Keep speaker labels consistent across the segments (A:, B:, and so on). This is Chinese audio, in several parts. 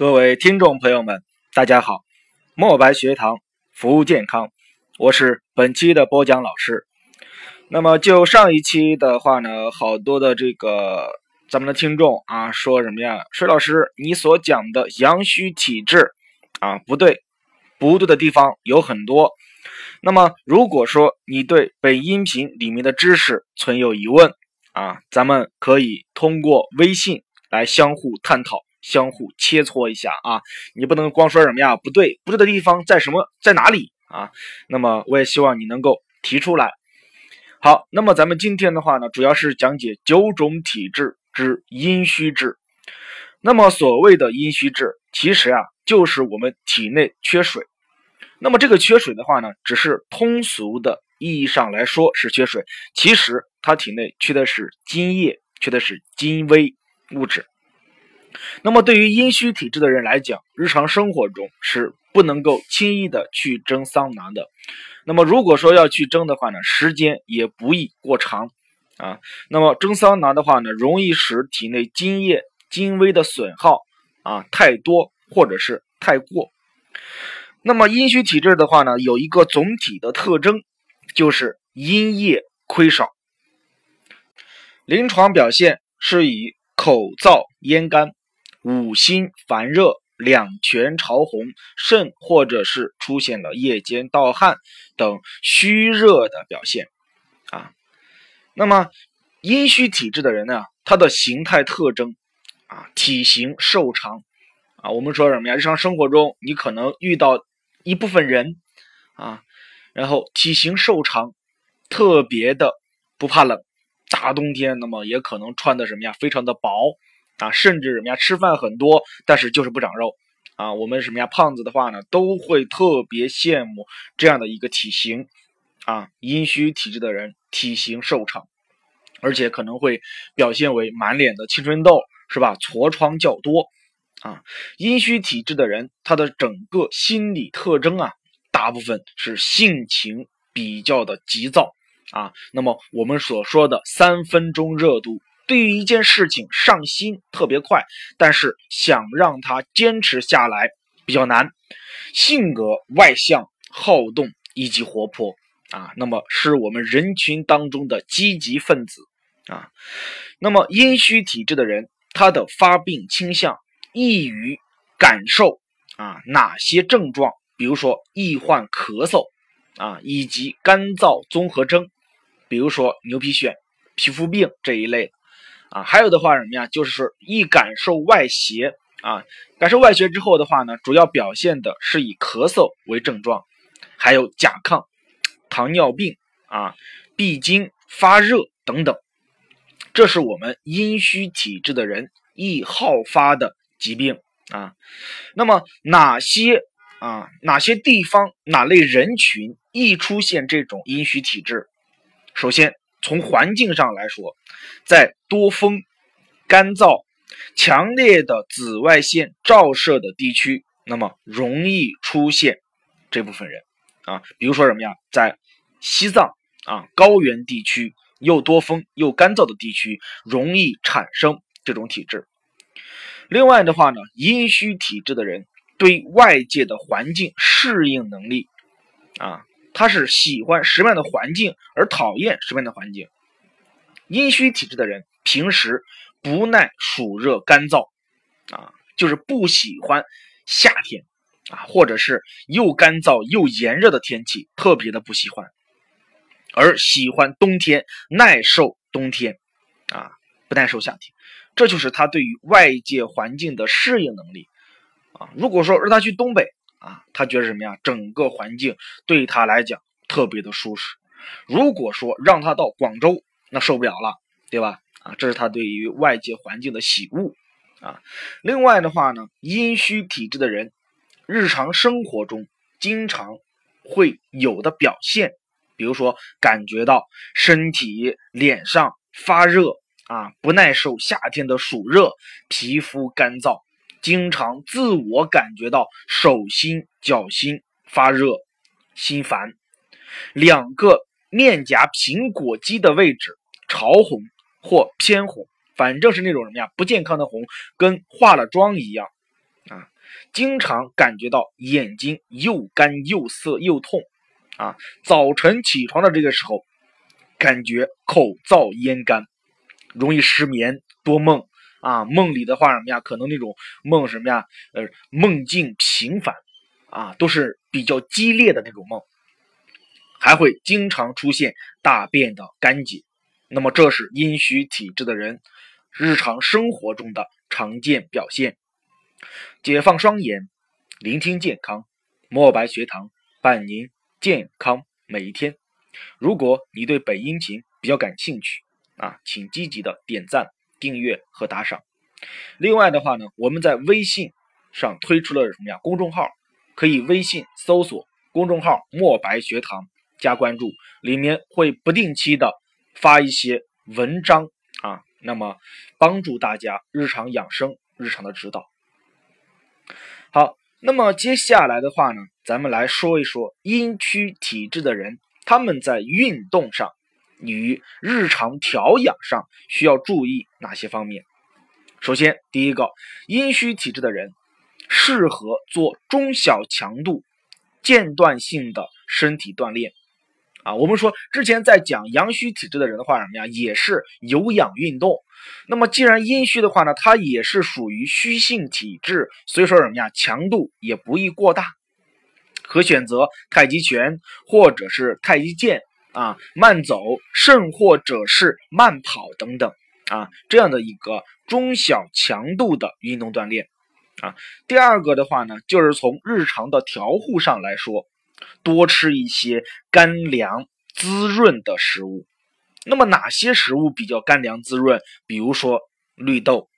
A: 各位听众朋友们，大家好！墨白学堂服务健康，我是本期的播讲老师。那么就上一期的话呢，好多的这个咱们的听众啊，说什么呀？水老师，你所讲的阳虚体质啊，不对，不对的地方有很多。那么如果说你对本音频里面的知识存有疑问啊，咱们可以通过微信来相互探讨。相互切磋一下啊，你不能光说什么呀？不对，不对的地方在什么，在哪里啊？那么我也希望你能够提出来。好，那么咱们今天的话呢，主要是讲解九种体质之阴虚质。那么所谓的阴虚质，其实啊，就是我们体内缺水。那么这个缺水的话呢，只是通俗的意义上来说是缺水，其实他体内缺的是津液，缺的是精微物质。那么，对于阴虚体质的人来讲，日常生活中是不能够轻易的去蒸桑拿的。那么，如果说要去蒸的话呢，时间也不宜过长啊。那么，蒸桑拿的话呢，容易使体内津液、精微的损耗啊太多或者是太过。那么，阴虚体质的话呢，有一个总体的特征，就是阴液亏少。临床表现是以口燥咽干。五心烦热，两全潮红，肾或者是出现了夜间盗汗等虚热的表现啊。那么阴虚体质的人呢，他的形态特征啊，体型瘦长啊。我们说什么呀？日常生活中你可能遇到一部分人啊，然后体型瘦长，特别的不怕冷，大冬天那么也可能穿的什么呀，非常的薄。啊，甚至什么呀，吃饭很多，但是就是不长肉啊。我们什么呀，胖子的话呢，都会特别羡慕这样的一个体型啊。阴虚体质的人体型瘦长，而且可能会表现为满脸的青春痘，是吧？痤疮较多啊。阴虚体质的人，他的整个心理特征啊，大部分是性情比较的急躁啊。那么我们所说的三分钟热度。对于一件事情上心特别快，但是想让他坚持下来比较难。性格外向、好动以及活泼啊，那么是我们人群当中的积极分子啊。那么阴虚体质的人，他的发病倾向易于感受啊哪些症状？比如说易患咳嗽啊，以及干燥综合征，比如说牛皮癣、皮肤病这一类。啊，还有的话什么呀？就是易感受外邪啊，感受外邪之后的话呢，主要表现的是以咳嗽为症状，还有甲亢、糖尿病啊、闭经、发热等等，这是我们阴虚体质的人易好发的疾病啊。那么哪些啊哪些地方哪类人群易出现这种阴虚体质？首先。从环境上来说，在多风、干燥、强烈的紫外线照射的地区，那么容易出现这部分人啊。比如说什么呀？在西藏啊高原地区，又多风又干燥的地区，容易产生这种体质。另外的话呢，阴虚体质的人对外界的环境适应能力啊。他是喜欢什么样的环境，而讨厌什么样的环境。阴虚体质的人平时不耐暑热干燥，啊，就是不喜欢夏天，啊，或者是又干燥又炎热的天气，特别的不喜欢，而喜欢冬天，耐受冬天，啊，不耐受夏天。这就是他对于外界环境的适应能力，啊，如果说让他去东北。啊，他觉得什么呀？整个环境对他来讲特别的舒适。如果说让他到广州，那受不了了，对吧？啊，这是他对于外界环境的喜恶啊。另外的话呢，阴虚体质的人，日常生活中经常会有的表现，比如说感觉到身体脸上发热啊，不耐受夏天的暑热，皮肤干燥。经常自我感觉到手心、脚心发热、心烦，两个面颊苹果肌的位置潮红或偏红，反正是那种什么呀不健康的红，跟化了妆一样。啊，经常感觉到眼睛又干又涩又痛，啊，早晨起床的这个时候，感觉口燥咽干，容易失眠多梦。啊，梦里的话什么呀，可能那种梦什么呀，呃，梦境频繁，啊，都是比较激烈的那种梦，还会经常出现大便的干结，那么这是阴虚体质的人日常生活中的常见表现。解放双眼，聆听健康，墨白学堂伴您健康每一天。如果你对本音频比较感兴趣啊，请积极的点赞、订阅和打赏。另外的话呢，我们在微信上推出了什么呀？公众号可以微信搜索公众号“墨白学堂”加关注，里面会不定期的发一些文章啊，那么帮助大家日常养生、日常的指导。好，那么接下来的话呢，咱们来说一说阴虚体质的人，他们在运动上你日常调养上需要注意哪些方面？首先，第一个，阴虚体质的人适合做中小强度、间断性的身体锻炼。啊，我们说之前在讲阳虚体质的人的话，什么呀，也是有氧运动。那么既然阴虚的话呢，它也是属于虚性体质，所以说什么呀，强度也不宜过大，可选择太极拳或者是太极剑啊，慢走，甚或者是慢跑等等啊，这样的一个中小强度的运动锻炼啊。第二个的话呢，就是从日常的调护上来说。多吃一些干凉滋润的食物。那么哪些食物比较干凉滋润？比如说绿豆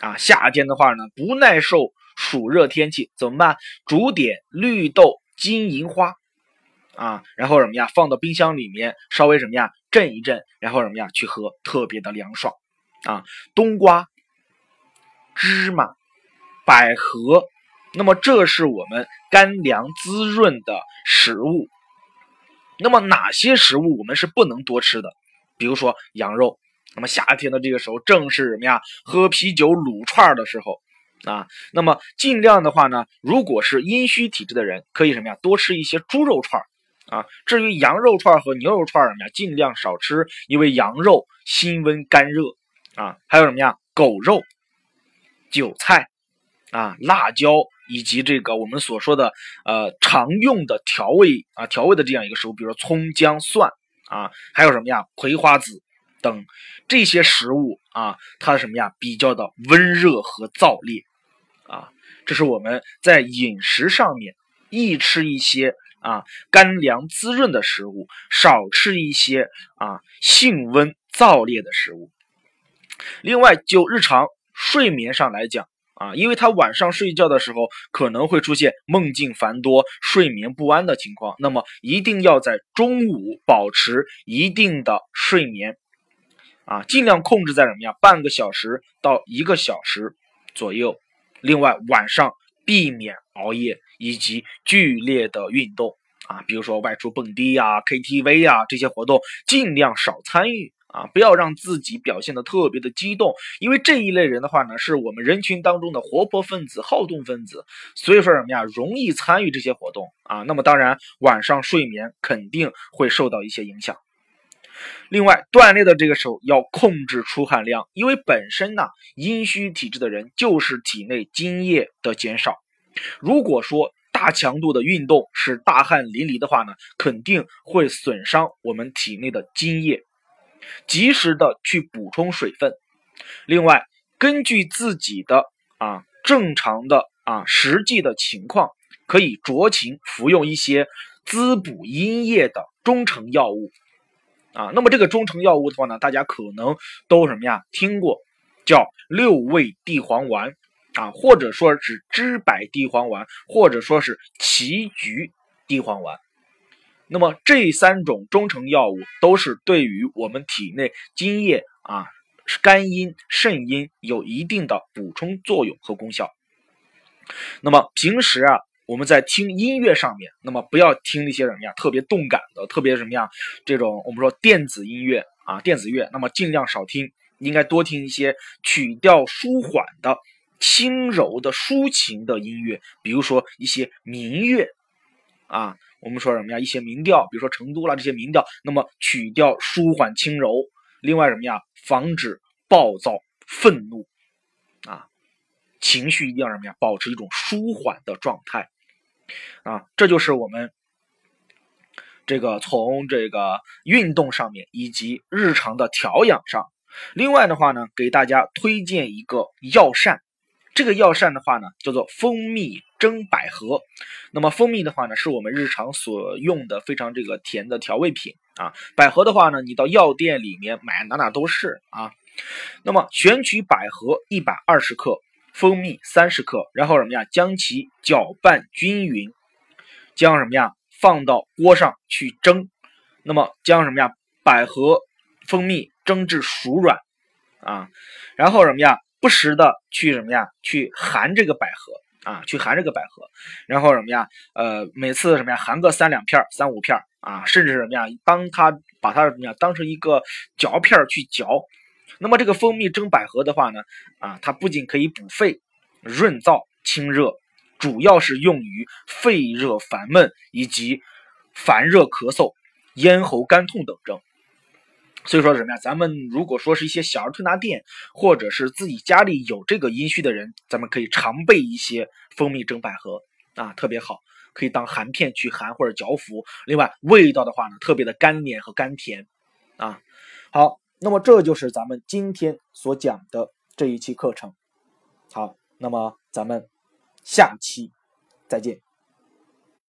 A: 啊，夏天的话呢不耐受暑热天气，怎么办？煮点绿豆金银花啊，然后什么呀？放到冰箱里面稍微什么呀镇一镇，然后什么呀去喝，特别的凉爽啊。冬瓜、芝麻、百合。那么这是我们干凉滋润的食物。那么哪些食物我们是不能多吃的？比如说羊肉。那么夏天的这个时候正是什么呀？喝啤酒、撸串的时候啊。那么尽量的话呢，如果是阴虚体质的人，可以什么呀？多吃一些猪肉串啊。至于羊肉串和牛肉串什么呀？尽量少吃，因为羊肉辛温干热啊。还有什么呀？狗肉、韭菜啊、辣椒。以及这个我们所说的呃常用的调味啊调味的这样一个食物，比如葱姜蒜啊，还有什么呀葵花籽等这些食物啊，它什么呀比较的温热和燥烈啊，这是我们在饮食上面易吃一些啊干凉滋润的食物，少吃一些啊性温燥烈的食物。另外，就日常睡眠上来讲。啊，因为他晚上睡觉的时候可能会出现梦境繁多、睡眠不安的情况，那么一定要在中午保持一定的睡眠，啊，尽量控制在什么呀？半个小时到一个小时左右。另外，晚上避免熬夜以及剧烈的运动，啊，比如说外出蹦迪呀、KTV 呀这些活动，尽量少参与。啊，不要让自己表现的特别的激动，因为这一类人的话呢，是我们人群当中的活泼分子、好动分子，所以说什么呀，容易参与这些活动啊。那么当然，晚上睡眠肯定会受到一些影响。另外，锻炼的这个时候要控制出汗量，因为本身呢，阴虚体质的人就是体内津液的减少。如果说大强度的运动是大汗淋漓的话呢，肯定会损伤我们体内的津液。及时的去补充水分，另外根据自己的啊正常的啊实际的情况，可以酌情服用一些滋补阴液的中成药物啊。那么这个中成药物的话呢，大家可能都什么呀听过，叫六味地黄丸啊，或者说是知柏地黄丸，或者说是杞菊地黄丸。那么这三种中成药物都是对于我们体内津液啊、肝阴、肾阴有一定的补充作用和功效。那么平时啊，我们在听音乐上面，那么不要听那些什么呀特别动感的、特别什么呀这种我们说电子音乐啊、电子乐，那么尽量少听，应该多听一些曲调舒缓的轻柔的抒情的音乐，比如说一些民乐啊，我们说什么呀？一些民调，比如说成都啦这些民调，那么曲调舒缓轻柔。另外什么呀？防止暴躁愤怒啊，情绪一定要什么呀？保持一种舒缓的状态啊，这就是我们这个从这个运动上面以及日常的调养上。另外的话呢，给大家推荐一个药膳。这个药膳的话呢，叫做蜂蜜蒸百合。那么蜂蜜的话呢，是我们日常所用的非常这个甜的调味品啊。百合的话呢，你到药店里面买哪哪都是啊。那么选取百合一百二十克，蜂蜜三十克，然后什么呀，将其搅拌均匀，将什么呀放到锅上去蒸。那么将什么呀百合、蜂蜜蒸至熟软啊，然后什么呀？不时的去什么呀？去含这个百合啊，去含这个百合，然后什么呀？呃，每次什么呀？含个三两片三五片啊，甚至什么呀？当它把它什么呀？当成一个嚼片去嚼。那么这个蜂蜜蒸百合的话呢，啊，它不仅可以补肺、润燥、清热，主要是用于肺热烦闷以及烦热咳嗽、咽喉干痛等症。所以说什么呀？咱们如果说是一些小儿推拿店，或者是自己家里有这个阴虚的人，咱们可以常备一些蜂蜜蒸百合啊，特别好，可以当含片去含或者嚼服。另外味道的话呢，特别的甘黏和甘甜啊。好，那么这就是咱们今天所讲的这一期课程。好，那么咱们下期再见。